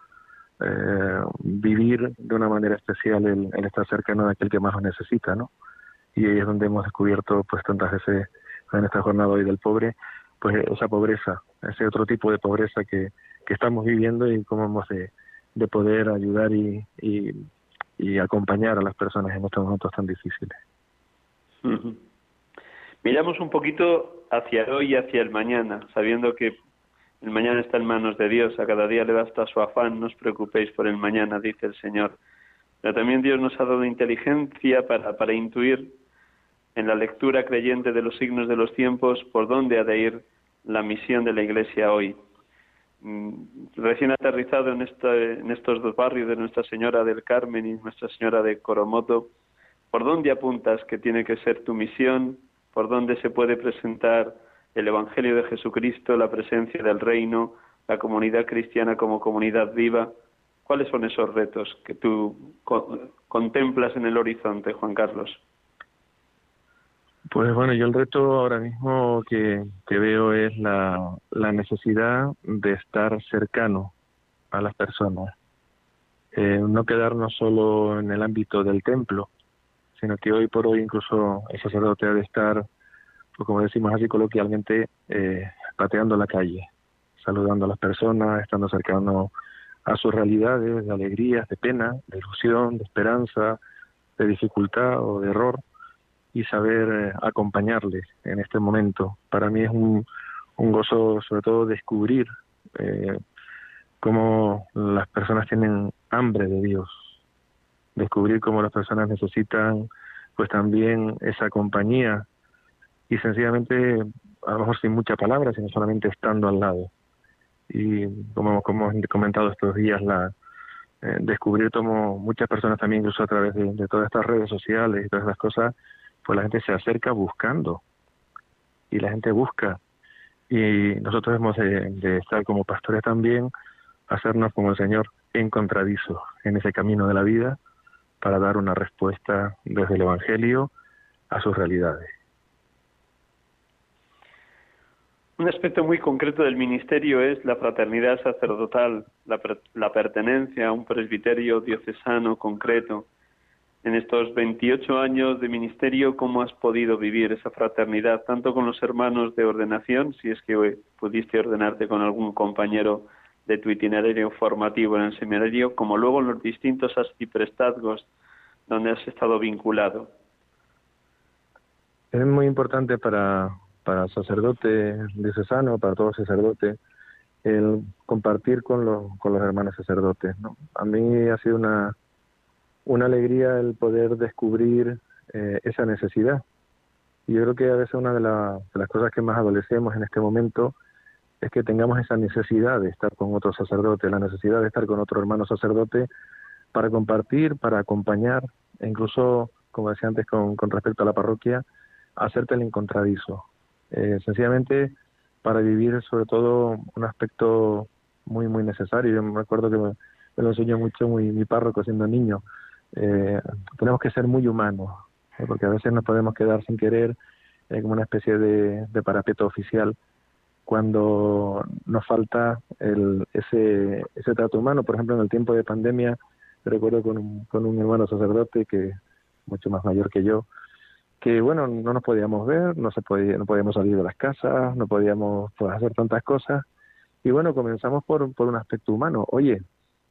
eh, vivir de una manera especial el, estar cercano a aquel que más lo necesita, ¿no? Y ahí es donde hemos descubierto, pues tantas veces en esta jornada hoy del pobre, pues esa pobreza, ese otro tipo de pobreza que, que estamos viviendo y cómo hemos de, de poder ayudar y, y, acompañar a las personas en estos momentos tan difíciles. Miramos un poquito hacia hoy y hacia el mañana, sabiendo que el mañana está en manos de Dios, a cada día le basta su afán, no os preocupéis por el mañana, dice el Señor. Pero también Dios nos ha dado inteligencia para, para intuir en la lectura creyente de los signos de los tiempos por dónde ha de ir la misión de la Iglesia hoy. Mm, recién aterrizado en, en estos dos barrios de Nuestra Señora del Carmen y Nuestra Señora de Coromoto, ¿por dónde apuntas que tiene que ser tu misión? ¿Por dónde se puede presentar el Evangelio de Jesucristo, la presencia del reino, la comunidad cristiana como comunidad viva. ¿Cuáles son esos retos que tú contemplas en el horizonte, Juan Carlos? Pues bueno, yo el reto ahora mismo que, veo es la, necesidad de estar cercano a las personas, eh, no quedarnos solo en el ámbito del templo, sino que hoy por hoy incluso el sacerdote ha de estar pues como decimos así coloquialmente, eh, pateando la calle, saludando a las personas, estando cercano a sus realidades de alegrías, de pena, de ilusión, de esperanza, de dificultad o de error, y saber eh, acompañarles en este momento. Para mí es un, gozo sobre todo descubrir eh, cómo las personas tienen hambre de Dios, descubrir cómo las personas necesitan pues también esa compañía y sencillamente, a lo mejor sin mucha palabra, sino solamente estando al lado. Y como, como hemos comentado estos días, la eh, descubrir como muchas personas también, incluso a través de, todas estas redes sociales y todas estas cosas, pues la gente se acerca buscando y la gente busca. Y nosotros hemos de, estar como pastores también, hacernos como el Señor encontradizo en ese camino de la vida para dar una respuesta desde el Evangelio a sus realidades. Un aspecto muy concreto del ministerio es la fraternidad sacerdotal, la, pertenencia a un presbiterio diocesano concreto. En estos 28 años de ministerio, ¿cómo has podido vivir esa fraternidad, tanto con los hermanos de ordenación, si es que pudiste ordenarte con algún compañero de tu itinerario formativo en el seminario, como luego en los distintos asciprestazgos donde has estado vinculado? Es muy importante para, para sacerdote diocesano, para todo sacerdote, el compartir con los, con los hermanos sacerdotes. A mí ha sido una, una alegría el poder descubrir eh, esa necesidad. Y yo creo que a veces una de, de, las cosas que más adolecemos en este momento es que tengamos esa necesidad de estar con otro sacerdote, la necesidad de estar con otro hermano sacerdote para compartir, para acompañar, e incluso, como decía antes con respecto a la parroquia, hacerte el encontradizo, eh, sencillamente para vivir sobre todo un aspecto muy, muy necesario. Yo me acuerdo que me, lo enseñó mucho mi, mi párroco siendo niño. Eh, tenemos que ser muy humanos, porque a veces nos podemos quedar sin querer eh, como una especie de, de, parapeto oficial cuando nos falta el, ese, ese trato humano. Por ejemplo, en el tiempo de pandemia, recuerdo con un, con un hermano sacerdote que mucho más mayor que yo, que bueno, no nos podíamos ver, no se podía, no podíamos salir de las casas, no podíamos pues, hacer tantas cosas. Y bueno, comenzamos por, por un aspecto humano. Oye,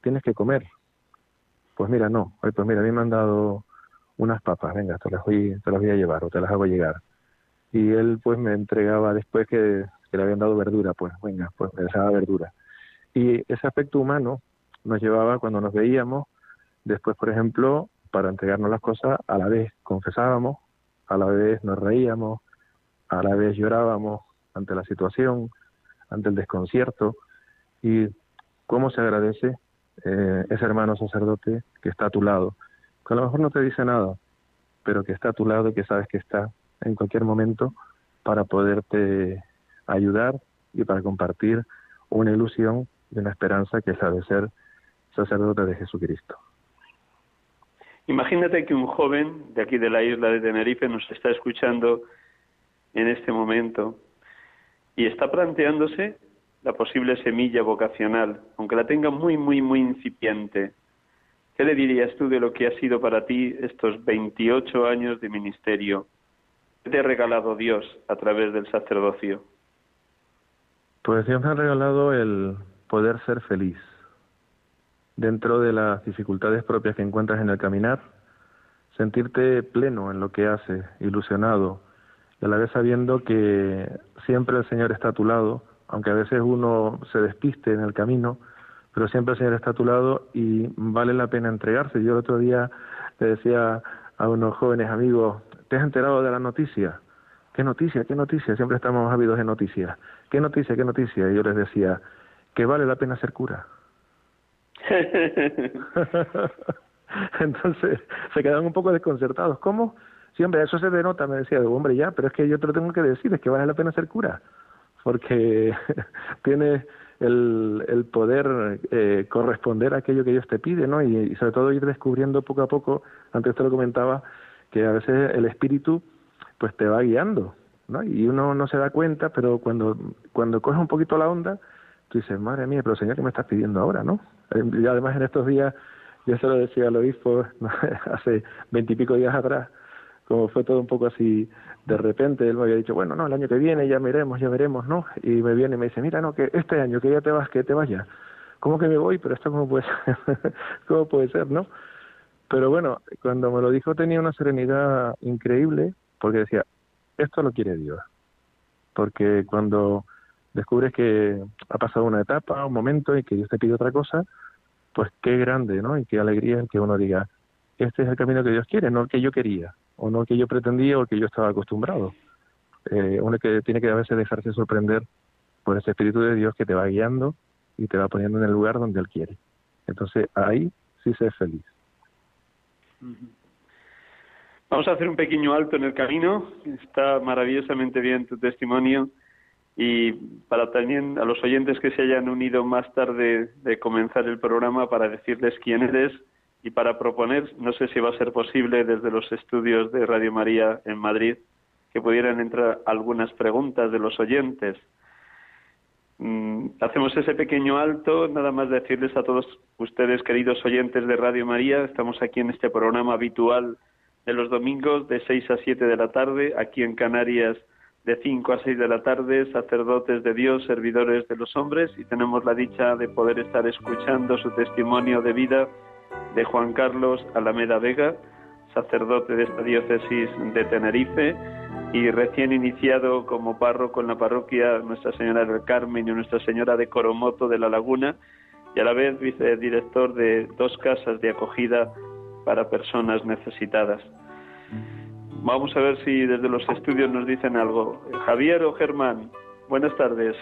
tienes que comer. Pues mira, no. Oye, pues mira, a mí me han dado unas papas, venga, te las voy, te las voy a llevar o te las hago llegar. Y él pues me entregaba después que, que le habían dado verdura, pues venga, pues me dejaba verdura. Y ese aspecto humano nos llevaba cuando nos veíamos, después, por ejemplo, para entregarnos las cosas, a la vez confesábamos, a la vez nos reíamos, a la vez llorábamos ante la situación, ante el desconcierto y cómo se agradece eh, ese hermano sacerdote que está a tu lado, que a lo mejor no te dice nada, pero que está a tu lado y que sabes que está en cualquier momento para poderte ayudar y para compartir una ilusión y una esperanza que es la de ser sacerdote de Jesucristo. Imagínate que un joven de aquí de la isla de Tenerife nos está escuchando en este momento y está planteándose la posible semilla vocacional, aunque la tenga muy, muy, muy incipiente. ¿Qué le dirías tú de lo que ha sido para ti estos 28 años de ministerio? ¿Qué te ha regalado Dios a través del sacerdocio? Pues Dios me ha regalado el poder ser feliz dentro de las dificultades propias que encuentras en el caminar, sentirte pleno en lo que haces, ilusionado, y a la vez sabiendo que siempre el Señor está a tu lado, aunque a veces uno se despiste en el camino, pero siempre el Señor está a tu lado y vale la pena entregarse. Yo el otro día le decía a unos jóvenes amigos, ¿te has enterado de la noticia? ¿Qué noticia? ¿Qué noticia? Siempre estamos ávidos de noticias. ¿Qué noticia? ¿Qué noticia? Y yo les decía, que vale la pena ser cura. Entonces se quedaron un poco desconcertados. ¿Cómo? Siempre eso se denota, me decía, hombre, ya, pero es que yo te lo tengo que decir, es que vale la pena ser cura, porque tienes el, el poder eh, corresponder a aquello que Dios te pide, ¿no? Y, sobre todo ir descubriendo poco a poco, antes te lo comentaba, que a veces el espíritu pues te va guiando, ¿no? Y uno no se da cuenta, pero cuando, cuando coges un poquito la onda, tú dices, madre mía, pero Señor, ¿qué me estás pidiendo ahora, no? Y además en estos días, yo se lo decía al obispo hace veintipico días atrás, como fue todo un poco así de repente, él me había dicho, bueno, no, el año que viene ya veremos, ya veremos, ¿no? Y me viene y me dice, mira, no, que este año que ya te vas, que te vayas. ¿Cómo que me voy? Pero esto cómo puede ser, cómo puede ser, ¿no? Pero bueno, cuando me lo dijo tenía una serenidad increíble, porque decía, esto lo quiere Dios. Porque cuando descubres que ha pasado una etapa, un momento y que Dios te pide otra cosa, pues qué grande, ¿no? Y qué alegría que uno diga, este es el camino que Dios quiere, no el que yo quería, o no el que yo pretendía o el que yo estaba acostumbrado. Eh, uno que tiene que a veces dejarse sorprender por ese Espíritu de Dios que te va guiando y te va poniendo en el lugar donde Él quiere. Entonces ahí sí se es feliz. Vamos a hacer un pequeño alto en el camino. Está maravillosamente bien tu testimonio. Y para también a los oyentes que se hayan unido más tarde de comenzar el programa, para decirles quién eres y para proponer, no sé si va a ser posible desde los estudios de Radio María en Madrid, que pudieran entrar algunas preguntas de los oyentes. Mm, hacemos ese pequeño alto, nada más decirles a todos ustedes, queridos oyentes de Radio María, estamos aquí en este programa habitual de los domingos de 6 a 7 de la tarde, aquí en Canarias de 5 a 6 de la tarde, sacerdotes de Dios, servidores de los hombres, y tenemos la dicha de poder estar escuchando su testimonio de vida de Juan Carlos Alameda Vega, sacerdote de esta diócesis de Tenerife y recién iniciado como párroco en la parroquia Nuestra Señora del Carmen y Nuestra Señora de Coromoto de la Laguna y a la vez vicedirector de dos casas de acogida para personas necesitadas. Vamos a ver si desde los estudios nos dicen algo. Javier o Germán, buenas tardes.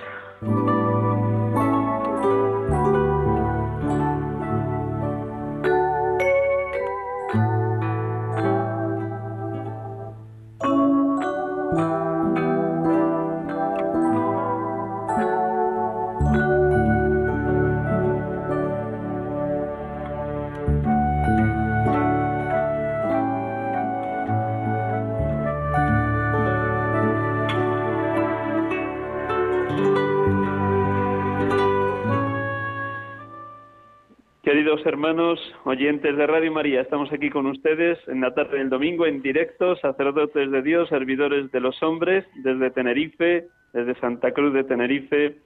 Hermanos oyentes de Radio María, estamos aquí con ustedes en la tarde del domingo en directo, sacerdotes de Dios, servidores de los hombres, desde Tenerife, desde Santa Cruz de Tenerife,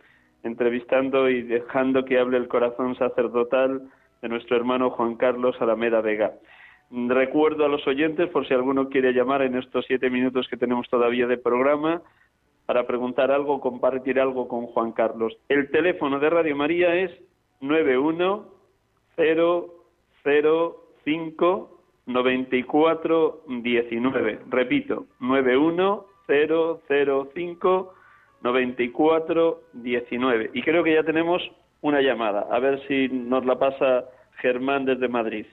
entrevistando y dejando que hable el corazón sacerdotal de nuestro hermano Juan Carlos Alameda Vega. Recuerdo a los oyentes, por si alguno quiere llamar en estos siete minutos que tenemos todavía de programa, para preguntar algo, compartir algo con Juan Carlos. El teléfono de Radio María es 91 005 94 19. Repito, 91005 94 19. Y creo que ya tenemos una llamada. A ver si nos la pasa Germán desde Madrid.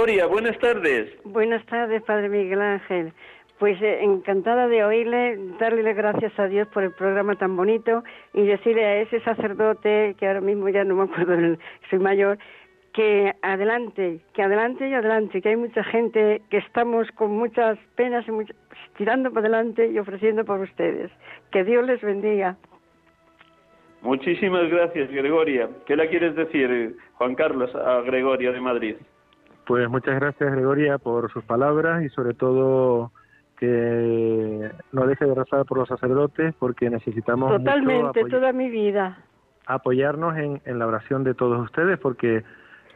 Gregoria, buenas tardes. Buenas tardes, Padre Miguel Ángel. Pues eh, encantada de oírle, darle las gracias a Dios por el programa tan bonito y decirle a ese sacerdote, que ahora mismo ya no me acuerdo, soy mayor, que adelante, que adelante y adelante, que hay mucha gente que estamos con muchas penas y tirando para adelante y ofreciendo por ustedes. Que Dios les bendiga. Muchísimas gracias, Gregoria. ¿Qué le quieres decir, Juan Carlos, a Gregoria de Madrid? Pues muchas gracias, Gregoria, por sus palabras y sobre todo que no deje de rezar por los sacerdotes porque necesitamos totalmente toda mi vida. Apoyarnos en, en, la oración de todos ustedes porque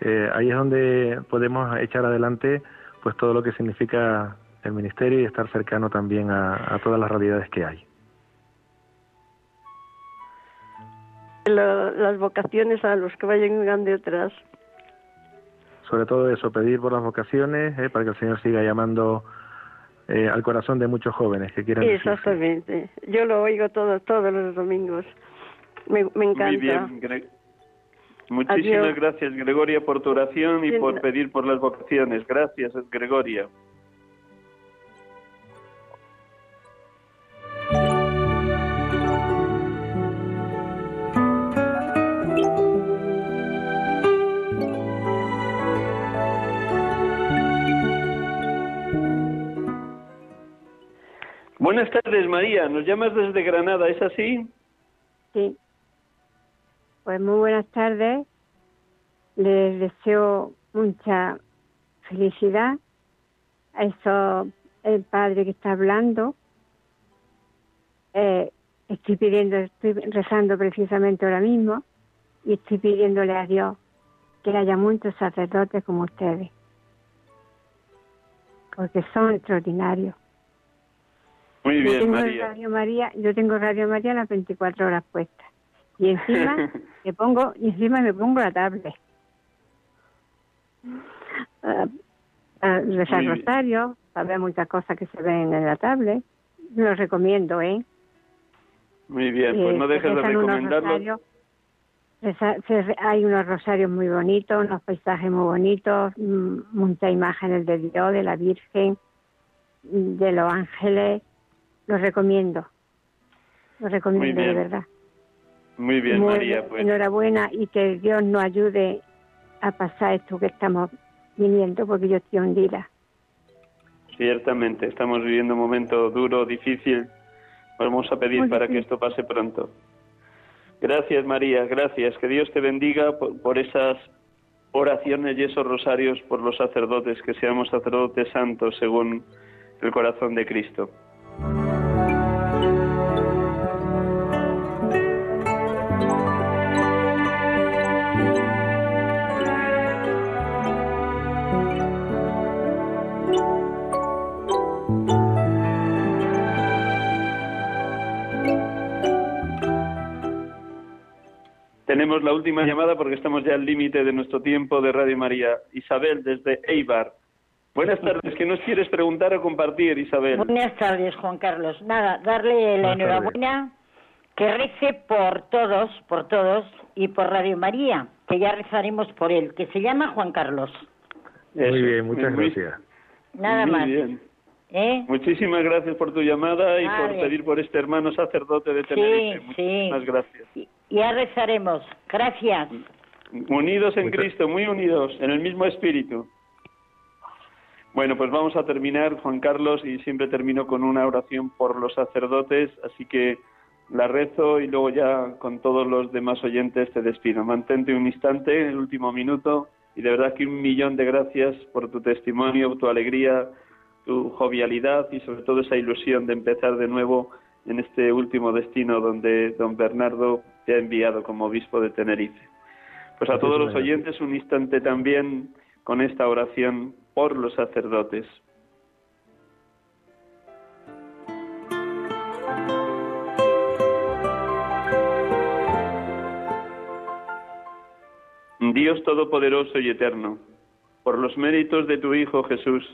eh, ahí es donde podemos echar adelante pues todo lo que significa el ministerio y estar cercano también a, todas las realidades que hay. las vocaciones a los que vayan de atrás sobre todo eso, pedir por las vocaciones, eh, para que el Señor siga llamando eh, al corazón de muchos jóvenes que quieran. Exactamente. Yo lo oigo todo, todos los domingos. Me, encanta. Muy bien, Muchísimas gracias, Gregoria, por tu oración y por pedir por las vocaciones. Gracias, Gregoria. Buenas tardes, María. Nos llamas desde Granada, ¿es así? Sí. Pues muy buenas tardes. Les deseo mucha felicidad a eso el padre que está hablando. Eh, estoy pidiendo, estoy rezando precisamente ahora mismo y estoy pidiéndole a Dios que haya muchos sacerdotes como ustedes, porque son extraordinarios. Muy bien, yo tengo María. Radio María. Yo tengo Radio María las 24 horas puestas. Y encima me pongo, y encima me pongo la tablet. Uh, uh, rezar rosario, para ver muchas cosas que se ven en la tablet. Lo recomiendo, ¿eh? Muy bien, pues no dejes de recomendarlo. hay unos rosarios muy bonitos, unos paisajes muy bonitos, mm, muchas imágenes de Dios, de la Virgen, de los ángeles lo recomiendo. Lo recomiendo de verdad. Muy bien, María. Pues. Enhorabuena y que Dios nos ayude a pasar esto que estamos viniendo, porque yo estoy hundida. Ciertamente, estamos viviendo un momento duro, difícil. Vamos a pedir para que esto pase pronto. Gracias, María, gracias. Que Dios te bendiga por, por esas oraciones y esos rosarios por los sacerdotes, que seamos sacerdotes santos según el corazón de Cristo. Tenemos la última llamada porque estamos ya al límite de nuestro tiempo de Radio María. Isabel, desde Eibar. Buenas tardes. ¿Qué nos quieres preguntar o compartir, Isabel? Buenas tardes, Juan Carlos. Nada, darle la enhorabuena, que rece por todos, por todos, y por Radio María, que ya rezaremos por él, que se llama Juan Carlos. Muy bien, muchas gracias. Nada más. ¿Eh? Muchísimas gracias por tu llamada y por pedir por este hermano sacerdote de Tenerife. Sí, Muchísimas sí. gracias. Ya rezaremos. Gracias. Unidos en Cristo, muy unidos, en el mismo espíritu. Bueno, pues vamos a terminar, Juan Carlos, y siempre termino con una oración por los sacerdotes, así que la rezo y luego ya con todos los demás oyentes te despido. Mantente un instante, en el último minuto, y de verdad que un millón de gracias por tu testimonio, tu alegría, tu jovialidad y sobre todo esa ilusión de empezar de nuevo en este último destino donde don Bernardo te ha enviado como obispo de Tenerife. Pues a todos los oyentes un instante también con esta oración por los sacerdotes. Dios Todopoderoso y Eterno, por los méritos de tu Hijo Jesús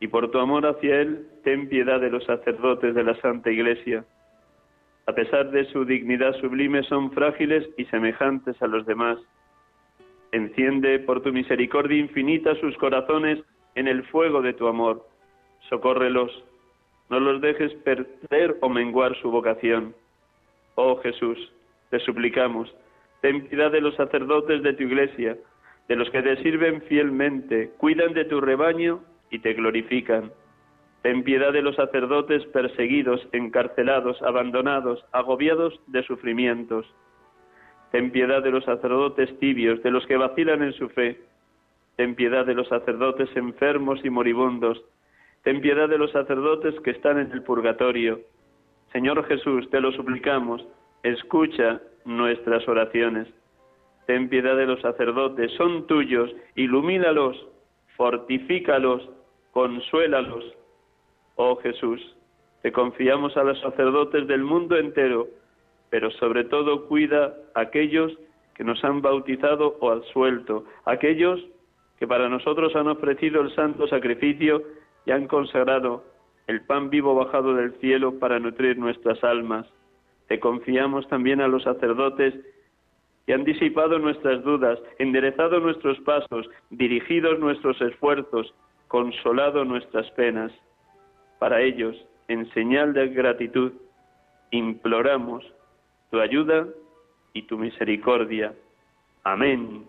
y por tu amor hacia Él, ten piedad de los sacerdotes de la Santa Iglesia. A pesar de su dignidad sublime, son frágiles y semejantes a los demás. Enciende por tu misericordia infinita sus corazones en el fuego de tu amor. Socórrelos, no los dejes perder o menguar su vocación. Oh Jesús, te suplicamos, ten piedad de los sacerdotes de tu iglesia, de los que te sirven fielmente, cuidan de tu rebaño y te glorifican. Ten piedad de los sacerdotes perseguidos, encarcelados, abandonados, agobiados de sufrimientos. Ten piedad de los sacerdotes tibios, de los que vacilan en su fe. Ten piedad de los sacerdotes enfermos y moribundos. Ten piedad de los sacerdotes que están en el purgatorio. Señor Jesús, te lo suplicamos, escucha nuestras oraciones. Ten piedad de los sacerdotes, son tuyos, ilumínalos, fortifícalos, consuélalos. Oh Jesús, te confiamos a los sacerdotes del mundo entero, pero sobre todo cuida a aquellos que nos han bautizado o absuelto, aquellos que para nosotros han ofrecido el santo sacrificio y han consagrado el pan vivo bajado del cielo para nutrir nuestras almas. Te confiamos también a los sacerdotes que han disipado nuestras dudas, enderezado nuestros pasos, dirigido nuestros esfuerzos, consolado nuestras penas. Para ellos, en señal de gratitud, imploramos tu ayuda y tu misericordia. Amén.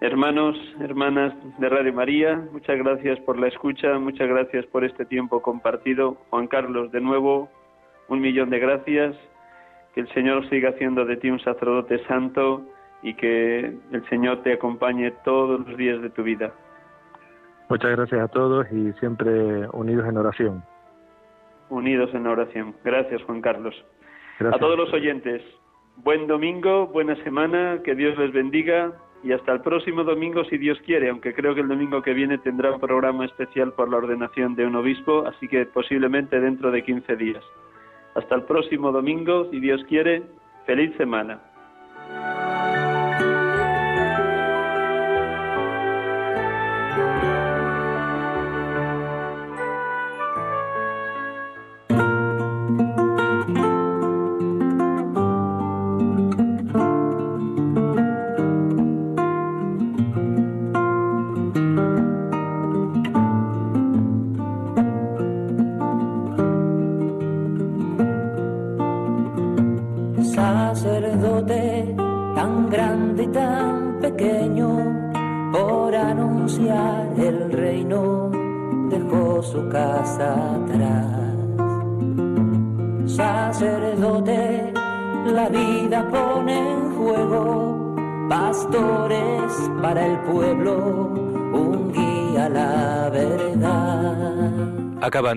Hermanos, hermanas de Radio María, muchas gracias por la escucha, muchas gracias por este tiempo compartido. Juan Carlos, de nuevo, un millón de gracias. Que el Señor siga haciendo de ti un sacerdote santo y que el Señor te acompañe todos los días de tu vida. Muchas gracias a todos y siempre unidos en oración. Unidos en oración. Gracias, Juan Carlos. A todos los oyentes, buen domingo, buena semana, que Dios les bendiga y hasta el próximo domingo si Dios quiere, aunque creo que el domingo que viene tendrá un programa especial por la ordenación de un obispo, así que posiblemente dentro de 15 días. Hasta el próximo domingo, si Dios quiere, feliz semana.